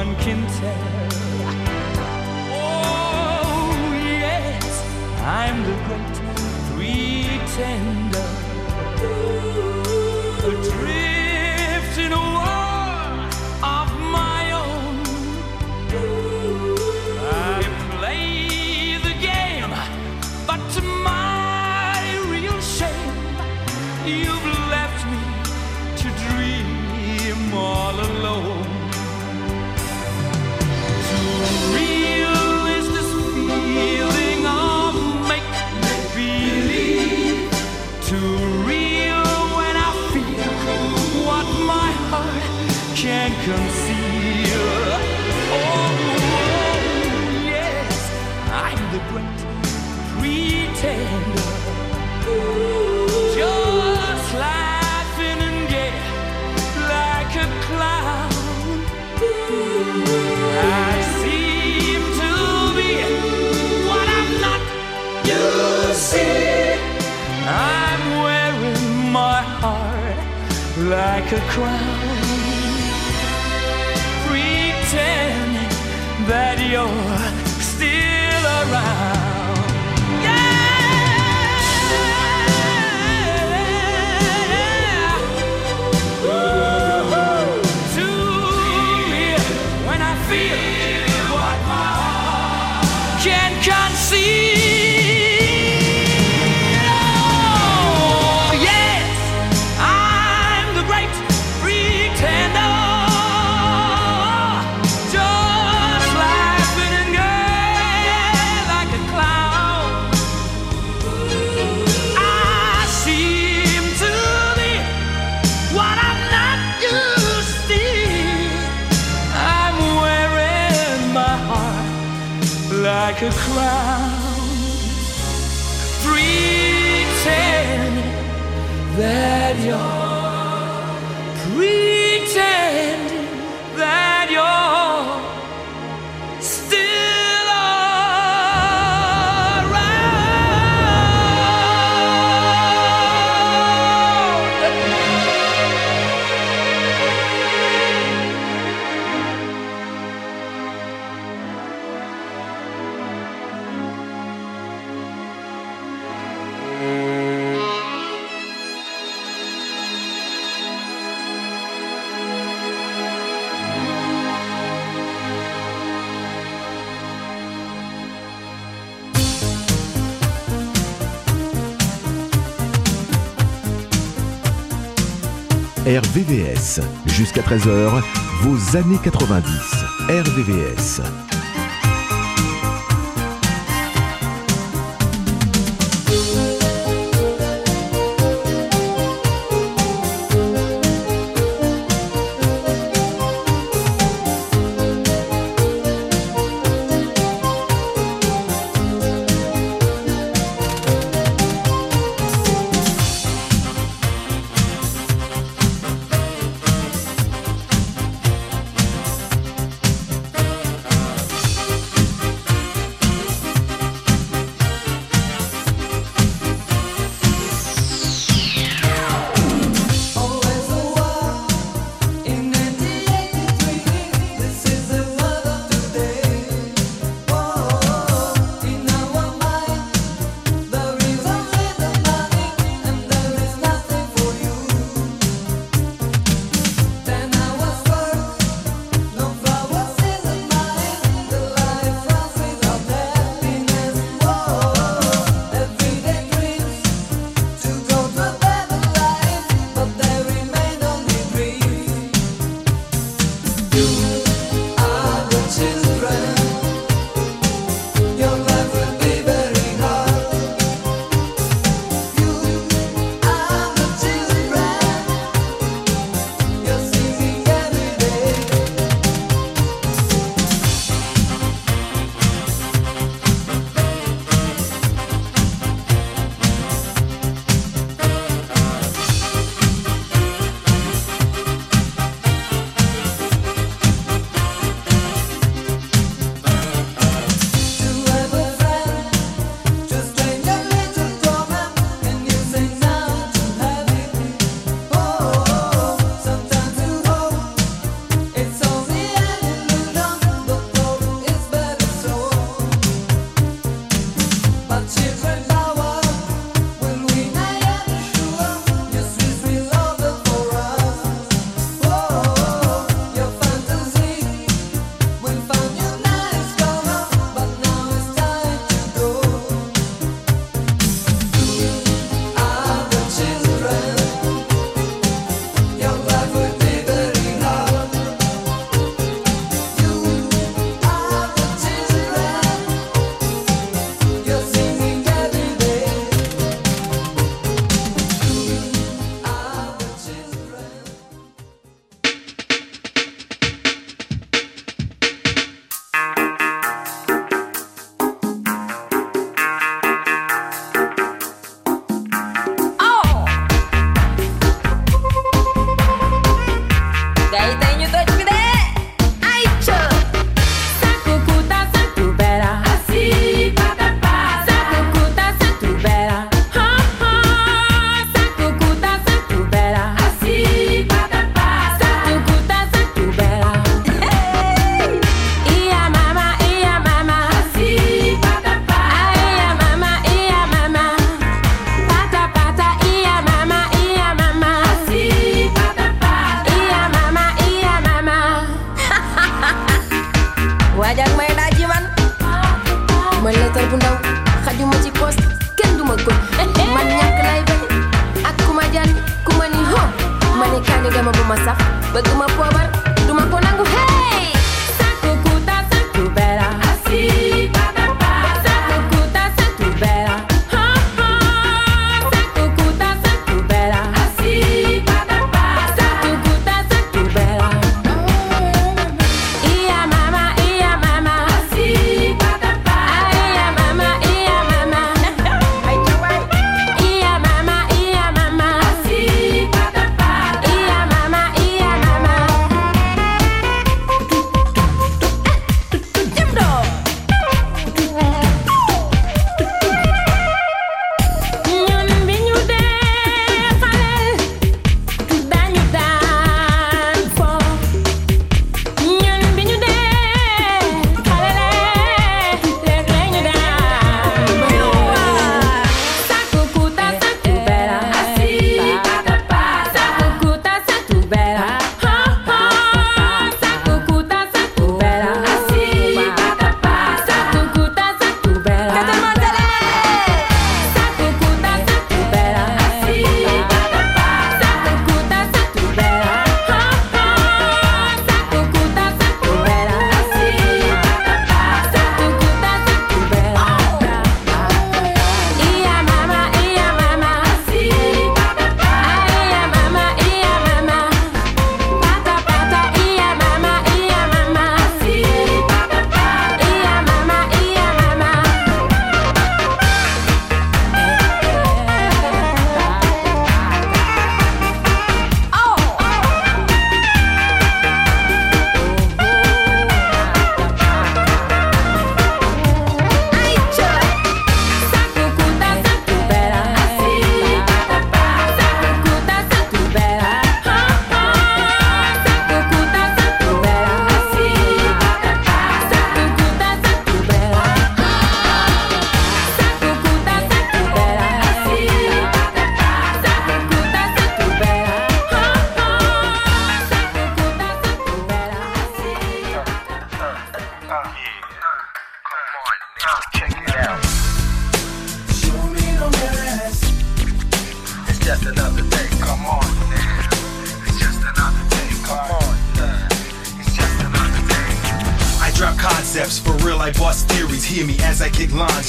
one can tell. conceal. Oh, yes, I'm the great pretender. Just laughing and like a clown. I seem to be what I'm not. You see, I'm wearing my heart like a crown. radio. Still Jusqu'à 13h, vos années 90. RVVS. nigga mabumasa baguma puabar duma konangu he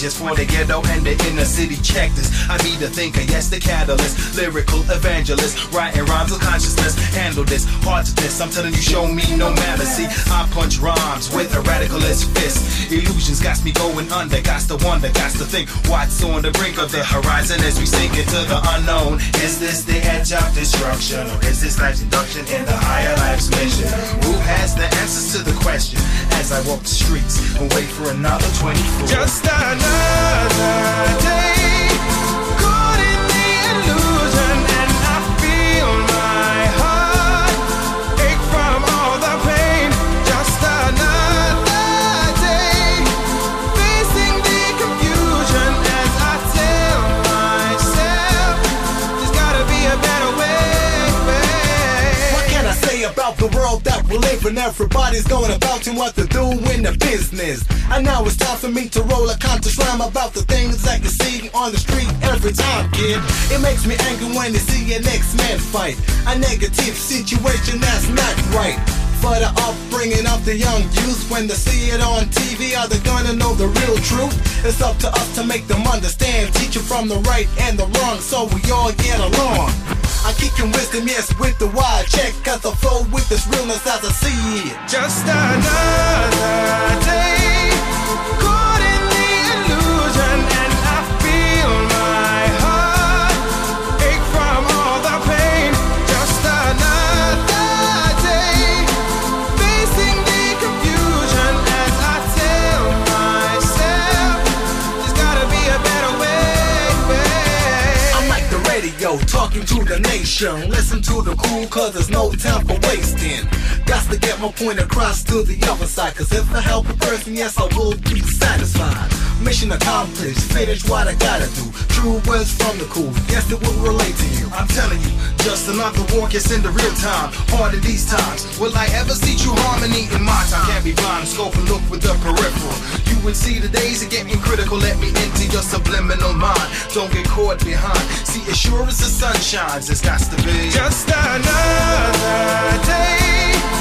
just for the ghetto and the inner city. Check this. I be the thinker, yes, the catalyst. Lyrical evangelist, writing rhymes of consciousness. Handle this, hard to this. I'm telling you, show me no matter. See, I punch rhymes with a radicalist fist. Illusions got me going under, got to wonder, got to think what's on the brink of the horizon as we sink into the unknown. Is this the edge of destruction, or is this life's induction in the higher life's mission? Who has the answers to the question as I walk the streets and wait for another 24? Just another day world that we live in? Everybody's going about and what to do in the business. And now it's time for me to roll a conscious rhyme about the things that you see on the street every time, kid. It makes me angry when you see an X-Men fight. A negative situation that's not right. For the upbringing of the young youth, when they see it on TV, are they gonna know the real truth? It's up to us to make them understand, teach them from the right and the wrong, so we all get along. I'm kicking wisdom, yes, with the wide. Check, cause I flow with this realness as I see it. Just another day. Caught to the nation. Listen to the cool, cause there's no time for wasting. Got to get my point across to the other side, cause if I help a person, yes, I will be satisfied. Mission accomplished, finish what I gotta do. True words from the cool, yes, it will relate to you. I'm telling you, just another walk, it's in the real time. Hard in these times. Will I ever see true harmony in my time? Can't be blind, scope and look with the peripheral. You would see the days of getting critical. Let me into your subliminal mind. Don't get caught behind. See, as sure as the sun shines, it's got to be Just another day.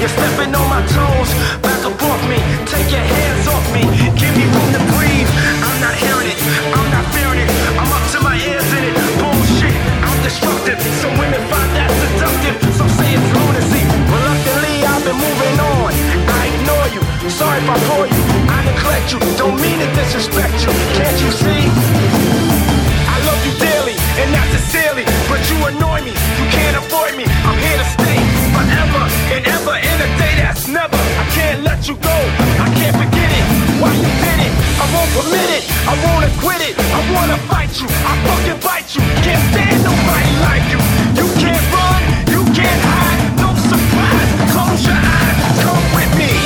you're stepping on my toes. Back up off me, take your hands off me. Give me room to breathe. I'm not hearing it, I'm not fearing it. I'm up to my ears in it. Bullshit, I'm destructive. Some women find that seductive. Some say it's lunacy. Reluctantly, I've been moving on. I ignore you. Sorry if I bore you. I neglect you. Don't mean to disrespect you. Can't you see? I love you dearly and not sincerely, but you annoy me. You can't avoid me. I'm here to stay forever and ever in a day that's never. I can't let you go. I can't forget it. Why you did it? I won't permit it. I won't acquit it. I wanna fight you. I fucking bite you. Can't stand nobody like you. You can't run. You can't hide. No surprise. Close your eyes. Come with me.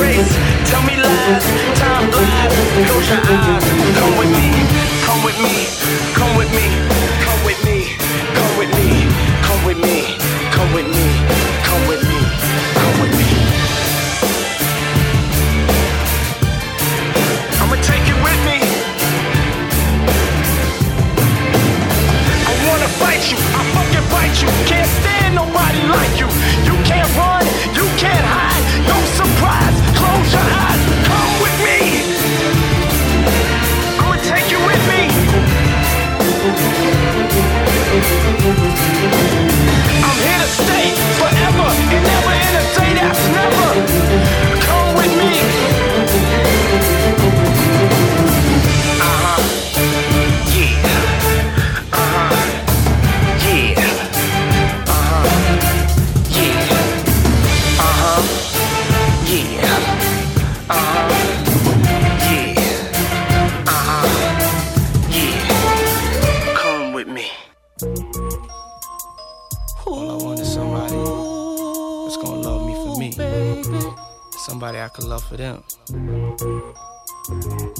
Fall. Tell me lies, time flies. Close your eyes, come with me, come with me, come with me, forever. For them.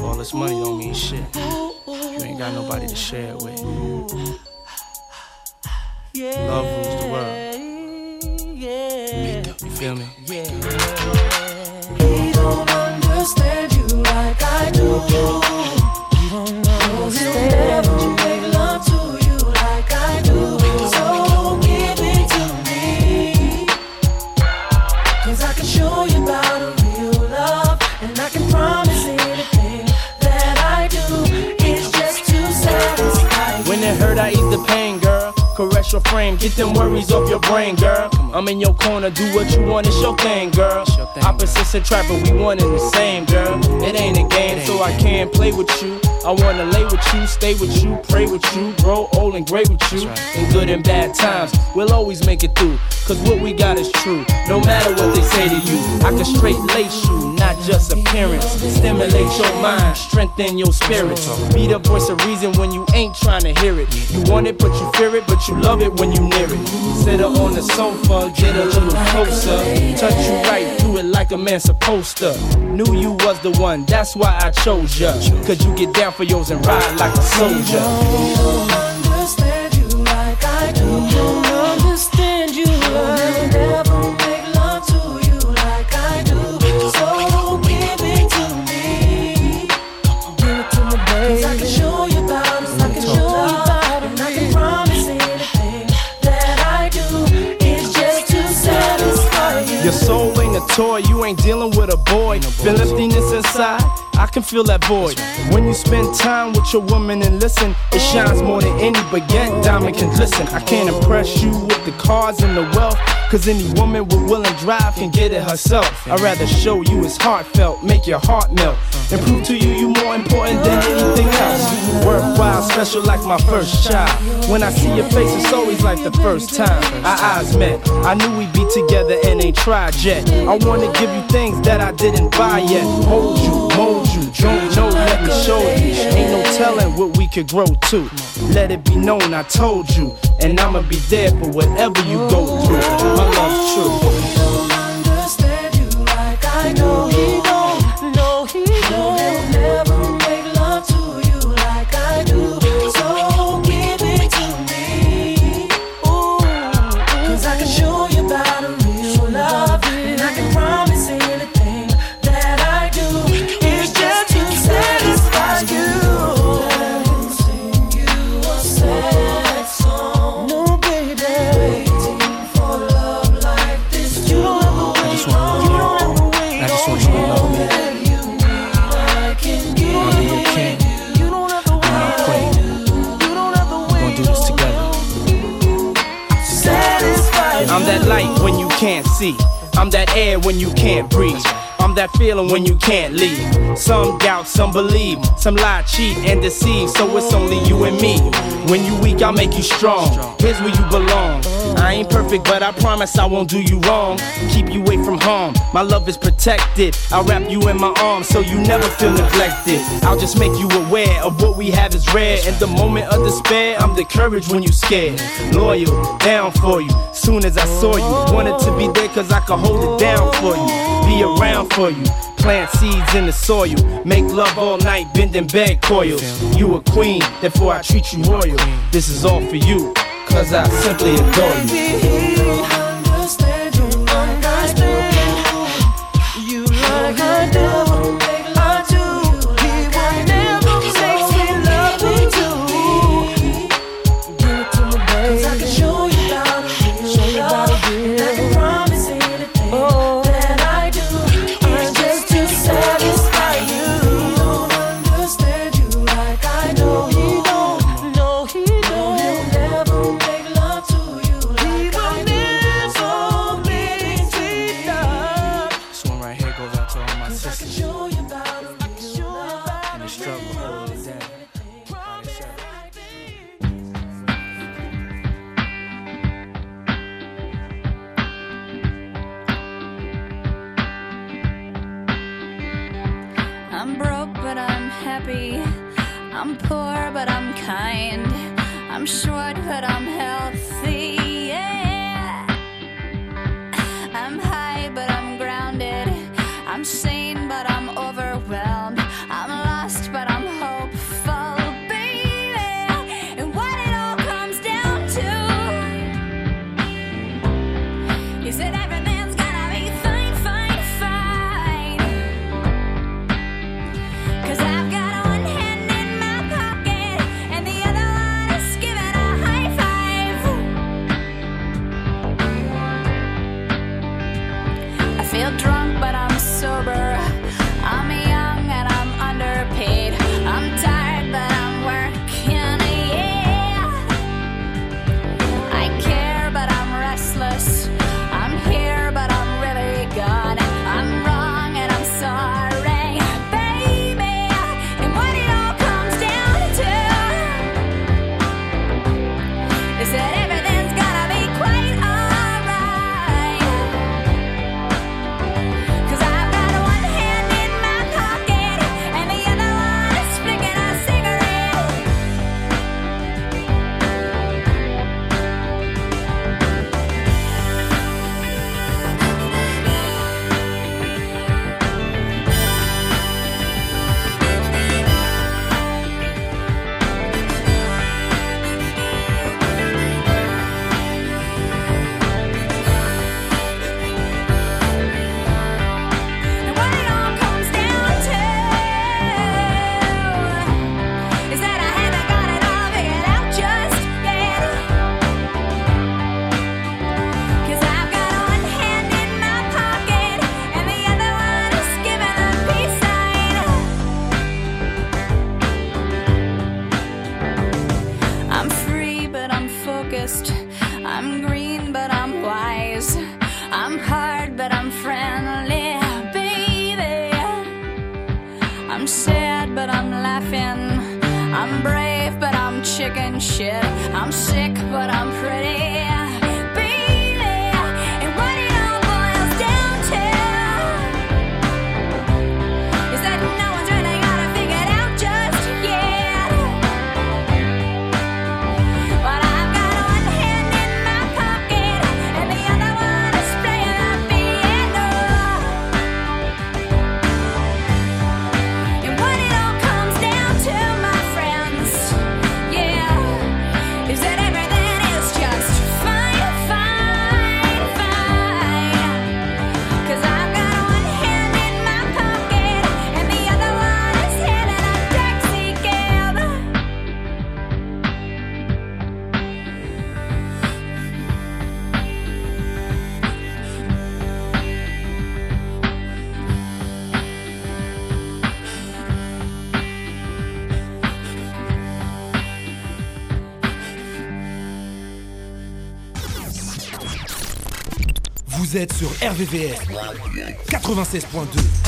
All this money don't mean shit. You ain't got nobody to share it with. Love rules the world. You feel me? He don't understand you like I do. Frame, get them worries off your brain, girl. I'm in your corner, do what you want, it's your thing, girl. Opposites attract, but we one and the same, girl. It ain't a game, so I can't play with you. I wanna lay with you, stay with you, pray with you, grow old and great with you. In good and bad times, we'll always make it through. Cause what we got is true, no matter what they say to you. I can straight lace you, not just appearance. Stimulate your mind, strengthen your spirit. Be the voice of reason when you ain't trying to hear it. You want it, but you fear it, but you love it when you near it. Sit her on the sofa, get a little closer. Touch you right through it like a man supposed to. Knew you was the one, that's why I chose ya. Cause you get down for yours and ride like a soldier. understand you like I do. Toy, you ain't dealing with a boy. Feel emptiness inside, I can feel that void. When you spend time with your woman and listen, it shines more than any baguette diamond can glisten. I can't impress you with the cars and the wealth, cause any woman with will and drive can get it herself. I'd rather show you it's heartfelt, make your heart melt, and prove to you you more important than anything else. Worthwhile, special like my first child. When I see your face, it's always like the first time our eyes met. I knew we'd be together and ain't tried yet. I wanna give you things that I didn't buy yet. Hold you, mold you, don't know, let me show you. Ain't no telling what we could grow to. Let it be known I told you, and I'ma be there for whatever you go through. My love's true. don't understand you like I do. see. I'm that air when you can't breathe. I'm that feeling when you can't leave. Some doubt, some believe, some lie, cheat, and deceive. So it's only you and me. When you weak, I'll make you strong. Here's where you belong. I ain't perfect, but I promise I won't do you wrong. Keep you away from harm. My love is protected. I'll wrap you in my arms so you never feel neglected. I'll just make you aware of what we have is rare. In the moment of despair, I'm the courage when you're scared. Loyal, down for you soon as I saw you. Wanted to be there cause I could hold it down for you, be around for you. Plant seeds in the soil, make love all night, bending bed coils. You a queen, therefore I treat you royal. This is all for you, cause I simply adore you. sur RVVS 96.2.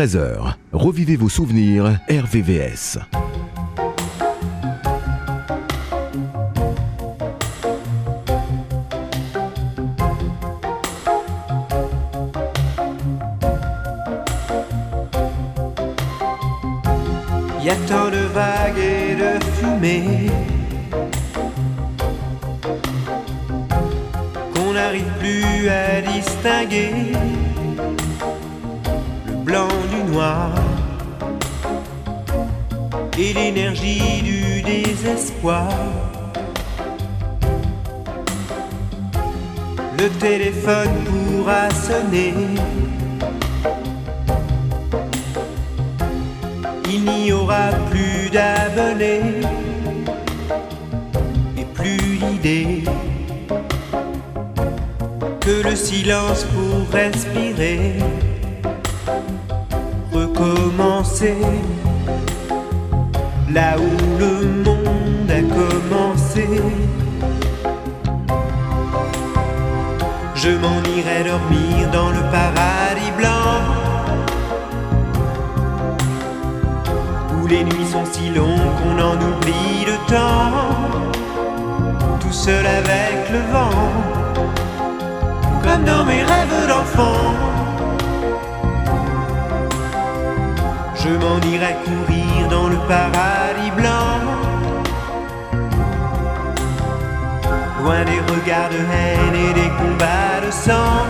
13h. Revivez vos souvenirs RVVS. Y a tant de vagues et de fumée qu'on n'arrive plus à distinguer l'énergie du désespoir. Le téléphone pourra sonner. il n'y aura plus d'abonnés et plus d'idées que le silence pour respirer, recommencer là où le monde a commencé. Je m'en irai dormir dans le paradis blanc. les nuits sont si longues qu'on en oublie le temps. Tout seul avec le vent, comme dans mes rêves d'enfant. Je m'en irai courir dans le paradis blanc. Loin des regards de haine et des combats de sang.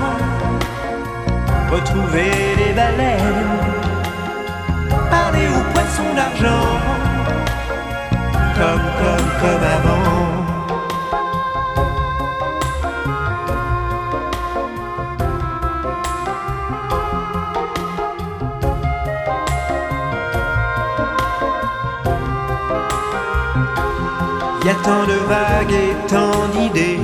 Retrouver les baleines parler aux poissons d'argent, comme, comme, comme avant. Tant de vagues et tant d'idées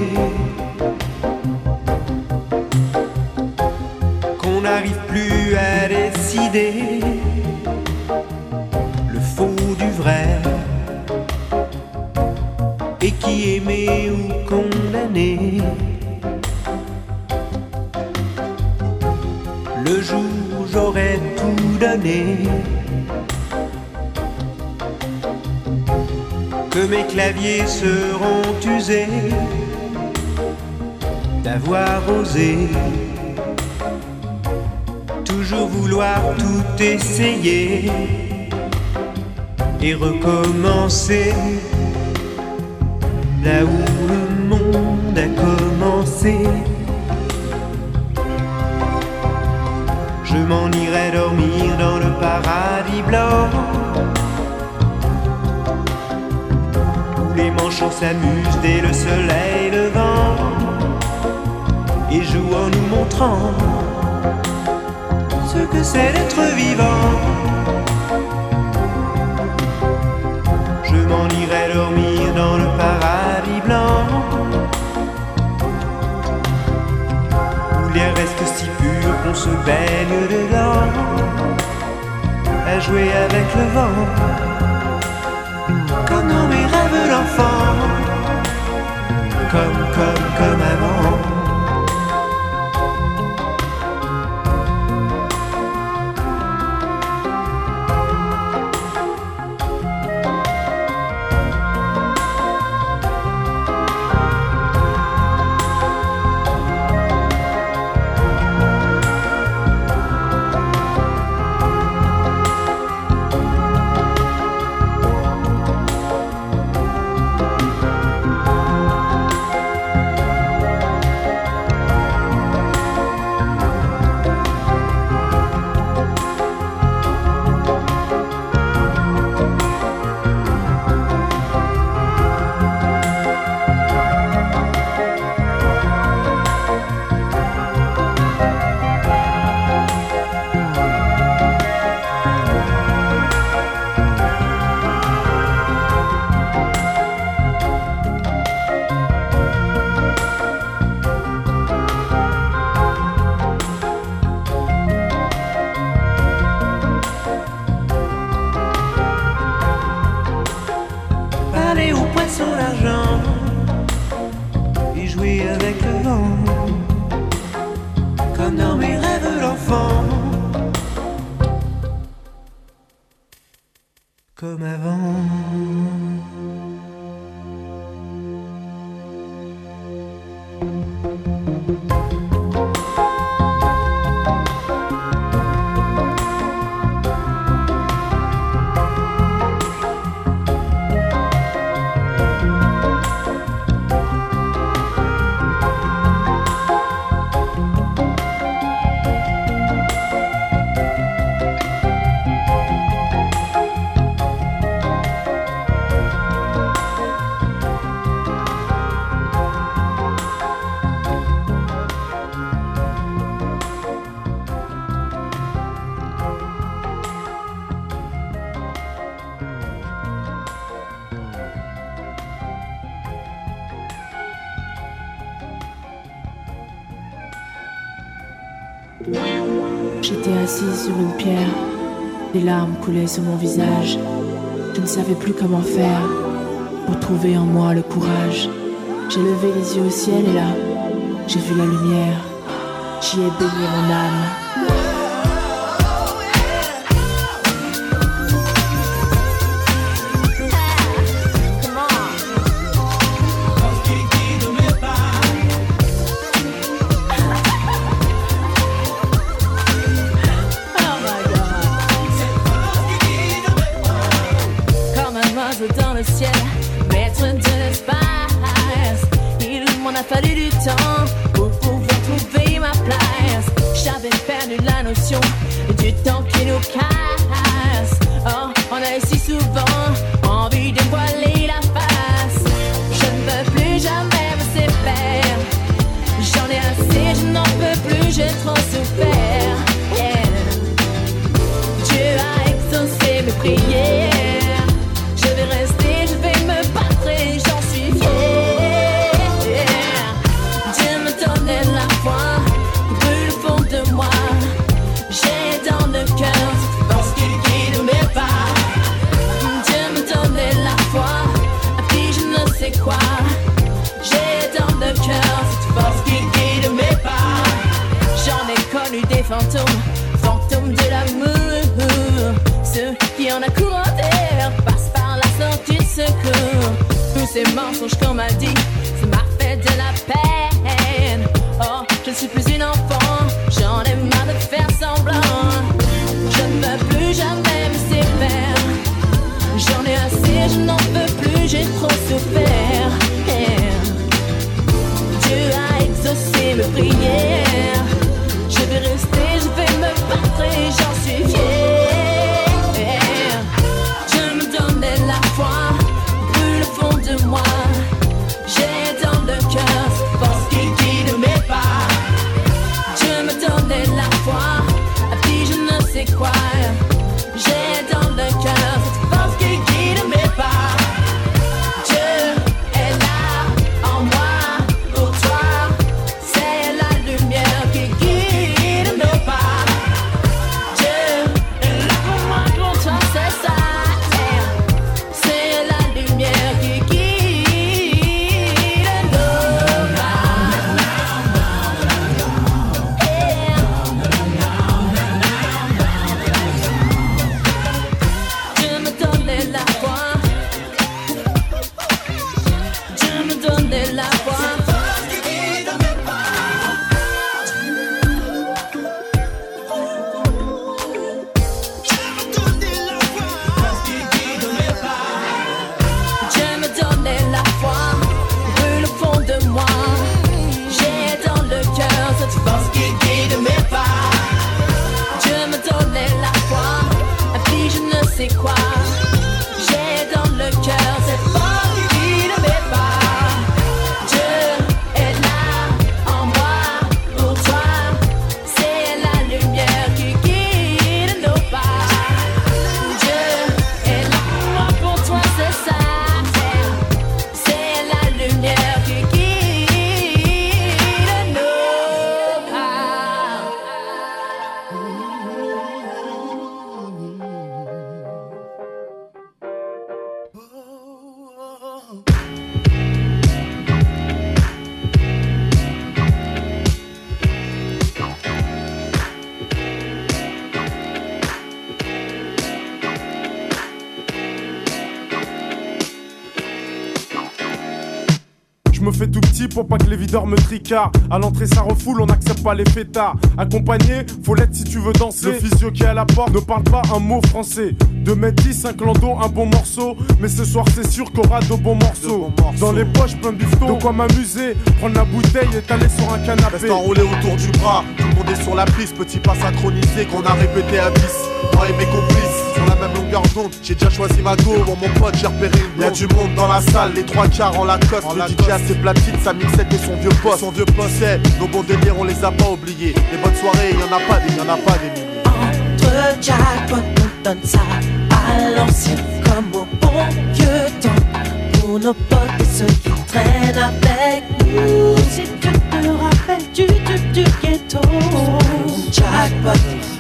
qu'on n'arrive plus à décider et qui aimait ou condamné. Mes claviers seront usés d'avoir osé toujours vouloir tout essayer et recommencer là où le monde a commencé. Je m'en irai dormir dans le paradis blanc les manchots s'amusent dès le soleil levant et jouent en nous montrant ce que c'est d'être vivant. Je m'en irai dormir dans le paradis blanc Où l'air reste si pur qu'on se baigne dedans À jouer avec le vent d'enfant Comme, comme, comme avant sur mon visage. Je ne savais plus comment faire pour trouver en moi le courage. J'ai levé les yeux au ciel et là, j'ai vu la lumière. J'y ai baigné mon âme. Fais tout petit pour pas que les videurs me tricardent. À l'entrée, ça refoule, on n'accepte pas les fêtards. Accompagné, faut l'être si tu veux danser. Le physio qui est à la porte ne parle pas un mot français. 2m10, un clando, un bon morceau. Mais ce soir, c'est sûr qu'on aura de bons morceaux. Dans les poches, plein de bifton. De quoi m'amuser, prendre la bouteille et t'aller sur un canapé. Reste enroulé autour du bras, tout le monde est sur la piste, petit pas synchronisé qu'on a répété à 10. Moi et mes complices, même longueur d'onde, j'ai déjà choisi ma go. Pour mon pote, j'ai repéré une Y'a du monde dans la salle, les trois quarts en Lacoste. le DJ a ses platines, sa mixette et son vieux poste. Son vieux poste, c'est nos bons délires, on les a pas oubliés. Les bonnes soirées, y'en a pas des, y'en a pas des milliers. Entre jackpot, on donne ça à l'ancienne comme au bon vieux temps. Pour nos potes et ceux qui traînent avec nous. Si tu te rappelles du tube du ghetto. Jackpot.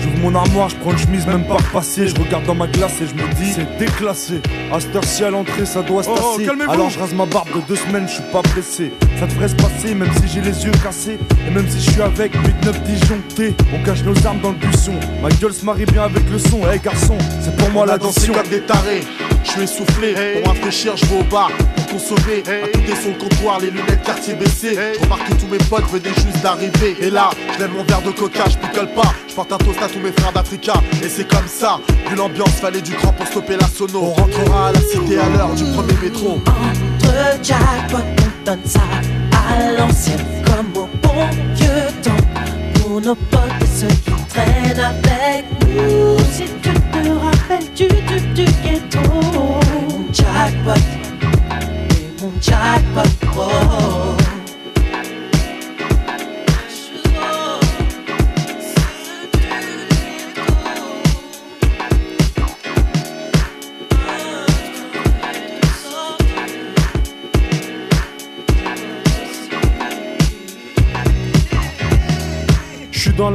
J'ouvre mon armoire, je prends une chemise même pas repassée. Je regarde dans ma glace et je me dis c'est déclassé. À cette heure-ci à l'entrée, ça doit se Oh, oh, tasser. calmez-vous. Alors je rase ma barbe de deux semaines, je suis pas pressé. Ça devrait se passer même si j'ai les yeux cassés. Et même si je suis avec 8-9 disjonctés. On cache nos armes dans le buisson. Ma gueule se marie bien avec le son. Hey garçon, c'est pour moi On a la dansé tension. comme des tarés. Je suis essoufflé, pour rafraîchir, je vais au bar. Pour consommer, à côté sur comptoir, les lunettes quartier baissées. Je remarque que tous mes potes venaient juste d'arriver. Et là, je mon verre de coca, je picole pas. Je porte un toast à tous mes frères d'Africa. Et c'est comme ça, vu l'ambiance, fallait du cran pour stopper la sono. On rentrera à la cité à l'heure du premier métro. Entre jackpot, on donne ça à l'ancienne comme au bon vieux temps. Pour nos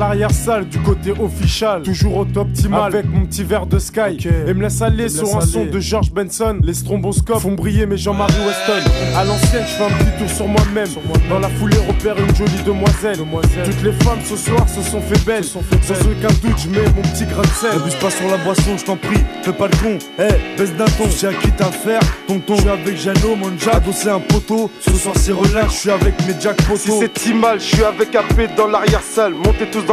l'arrière-salle du côté official, toujours au top optimal avec mon petit verre de Sky. Et me laisse aller me sur laisse un son de George Benson. Les stromboscopes font briller mes Jean-Marie Weston. À l'ancienne, je fais un petit tour sur moi-même. Dans la foulée, repère une jolie demoiselle. Toutes les femmes ce soir se sont fait belles. Sans aucun doute, je mets mon petit grain de sel. N'abuse pas sur la boisson, je t'en prie. Fais pas le con. Eh, baisse d'un ton. J'ai à qui t'as faire. Tonton, je suis avec Jano, mon Jack. Adossé un poteau. Ce soir, c'est relax. Je suis avec mes Jack Poto. Si c'est si mal, je suis avec AP dans l'arrière-salle. Montez tous dans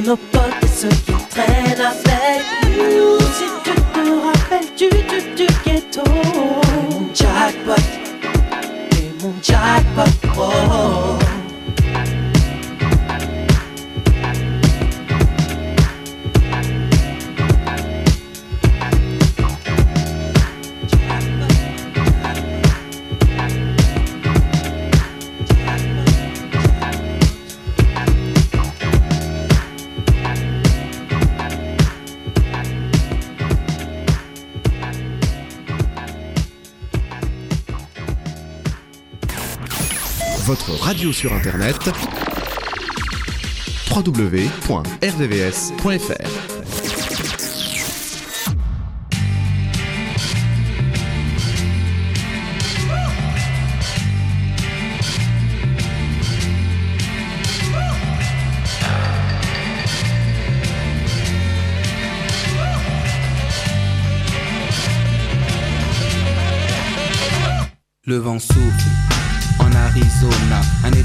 Pour nos potes et ceux qui traînent avec nous. Si tu te rappelles du tube du ghetto. Mon jackpot, et mon jackpot, radio sur internet www.rdvs.fr Le vent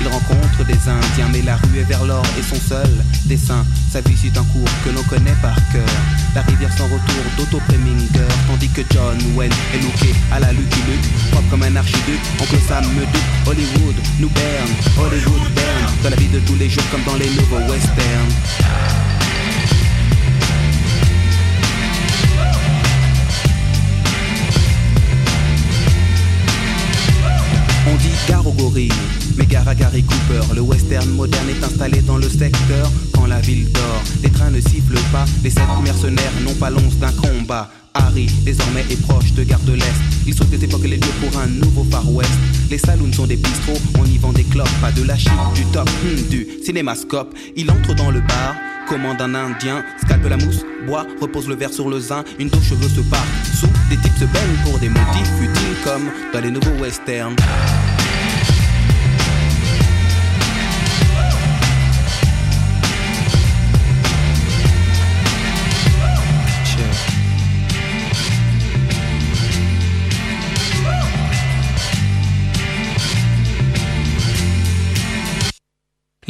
il rencontre des Indiens, mais la rue est vers l'or et son seul dessin. Sa vie suit un cours que l'on connaît par cœur. La rivière sans retour d'Otto Preminger, tandis que John Wayne est looké à la Lucky Luke, propre comme un archiduc. Oncle Sam me doute, Hollywood nous berne, Hollywood berne, dans la vie de tous les jours comme dans les nouveaux westerns. On dit gare aux gorilles le western moderne est installé dans le secteur quand la ville dort. Les trains ne sifflent pas, les sept mercenaires n'ont pas l'once d'un combat. Harry, désormais est proche de Gare de l'Est. Il saute des les lieux pour un nouveau Far West. Les saloons sont des bistrots, on y vend des clopes, pas de la chip, du top, hmm, du cinémascope. Il entre dans le bar, commande un indien, scalpe la mousse, boit, repose le verre sur le zin, une douche cheveux se part. Sous, des types se baignent pour des motifs futiles comme dans les nouveaux westerns.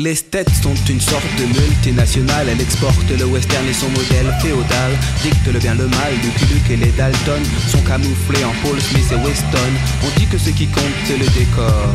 Les States sont une sorte de multinationale, elle exporte le western et son modèle féodal, dicte le bien le mal, Lucky Luke et les Dalton sont camouflés en Paul Smith et Weston. On dit que ce qui compte c'est le décor.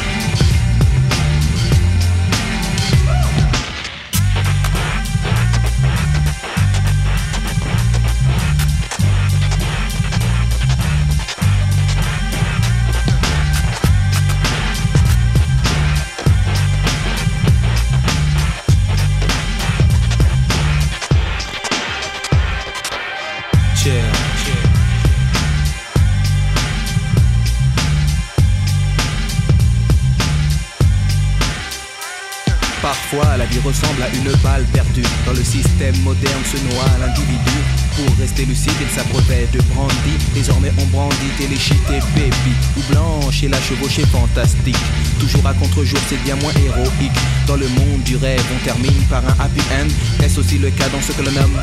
La vie ressemble à une balle perdue. Dans le système moderne se noie l'individu. Pour rester lucide, il s'abreuvait de brandy. Désormais, on brandit téléchité baby. Ou blanche et la chevauchée fantastique. Toujours à contre-jour, c'est bien moins héroïque. Dans le monde du rêve, on termine par un happy end. Est-ce aussi le cas dans ce que l'on nomme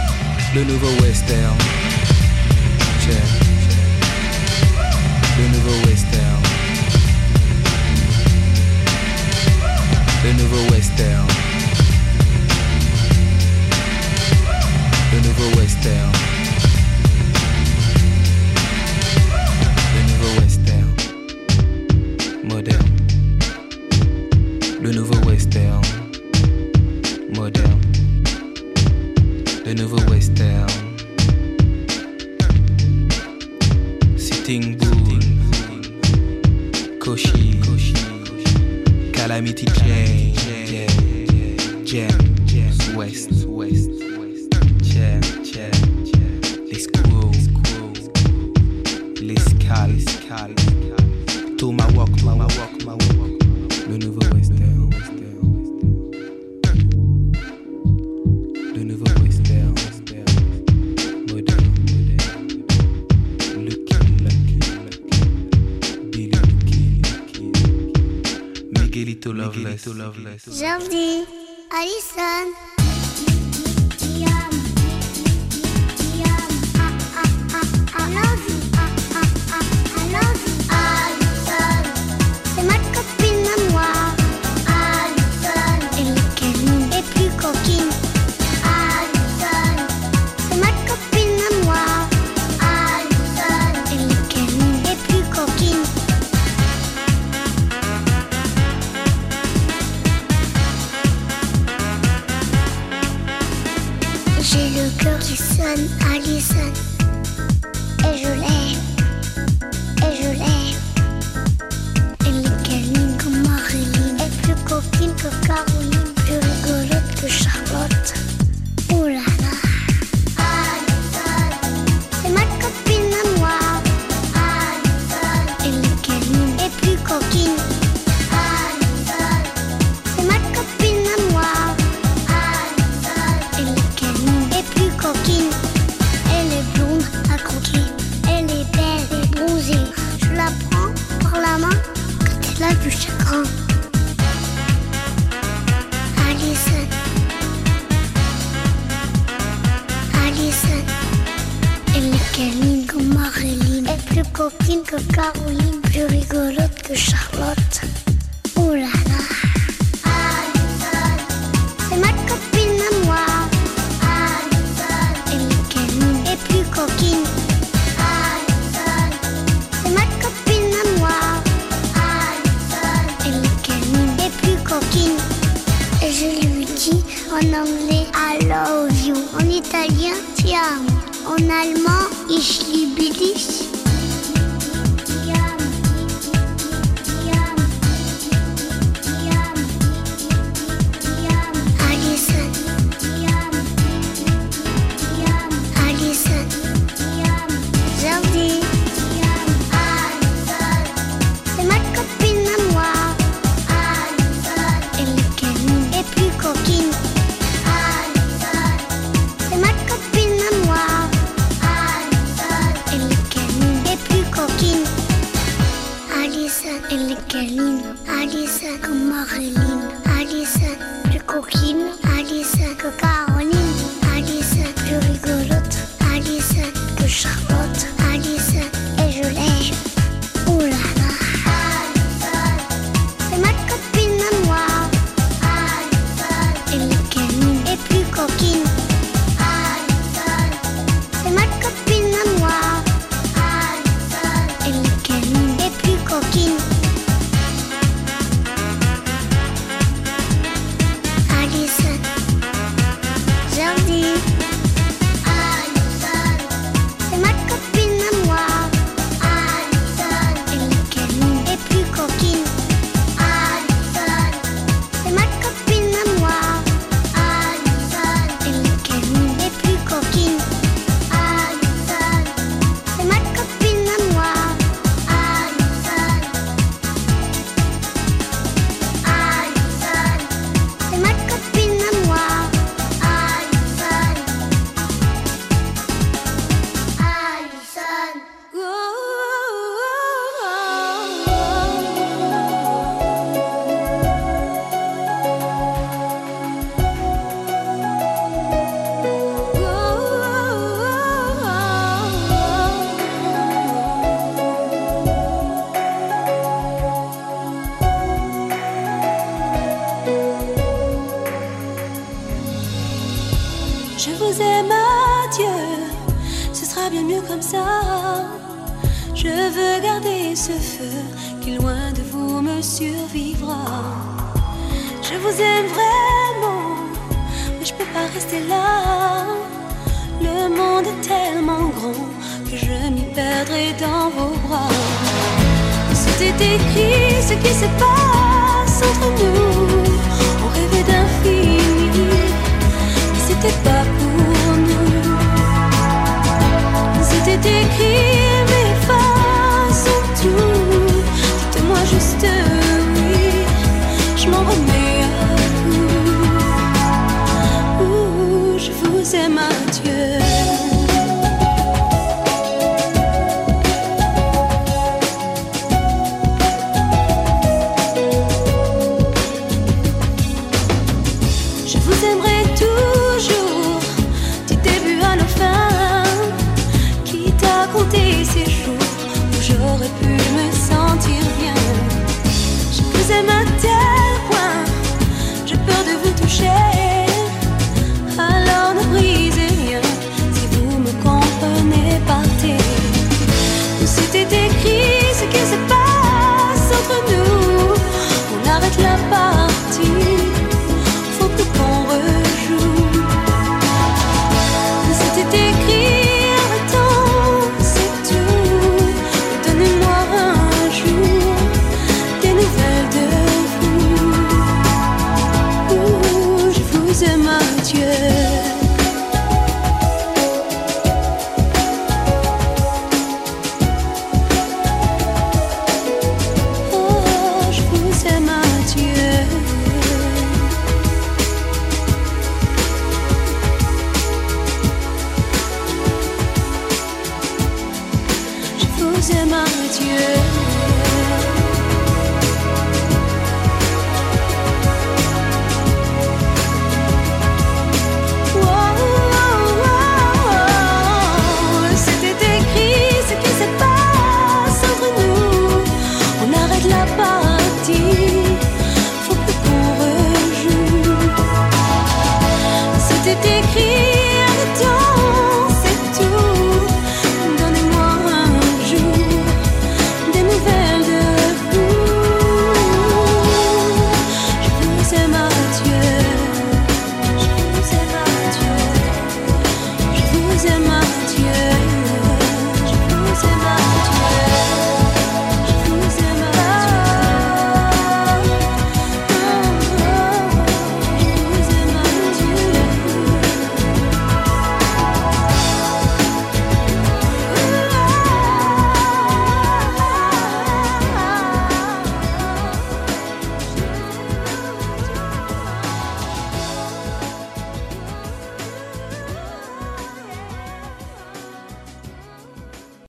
le nouveau western? Le nouveau western. Le nouveau western. Le nouveau western. loin de vous me survivra. Je vous aime vraiment, mais je peux pas rester là. Le monde est tellement grand que je m'y perdrai dans vos bras. C'était écrit ce qui se passe entre nous. On rêvait d'infini, mais c'était pas pour nous. C'était écrit.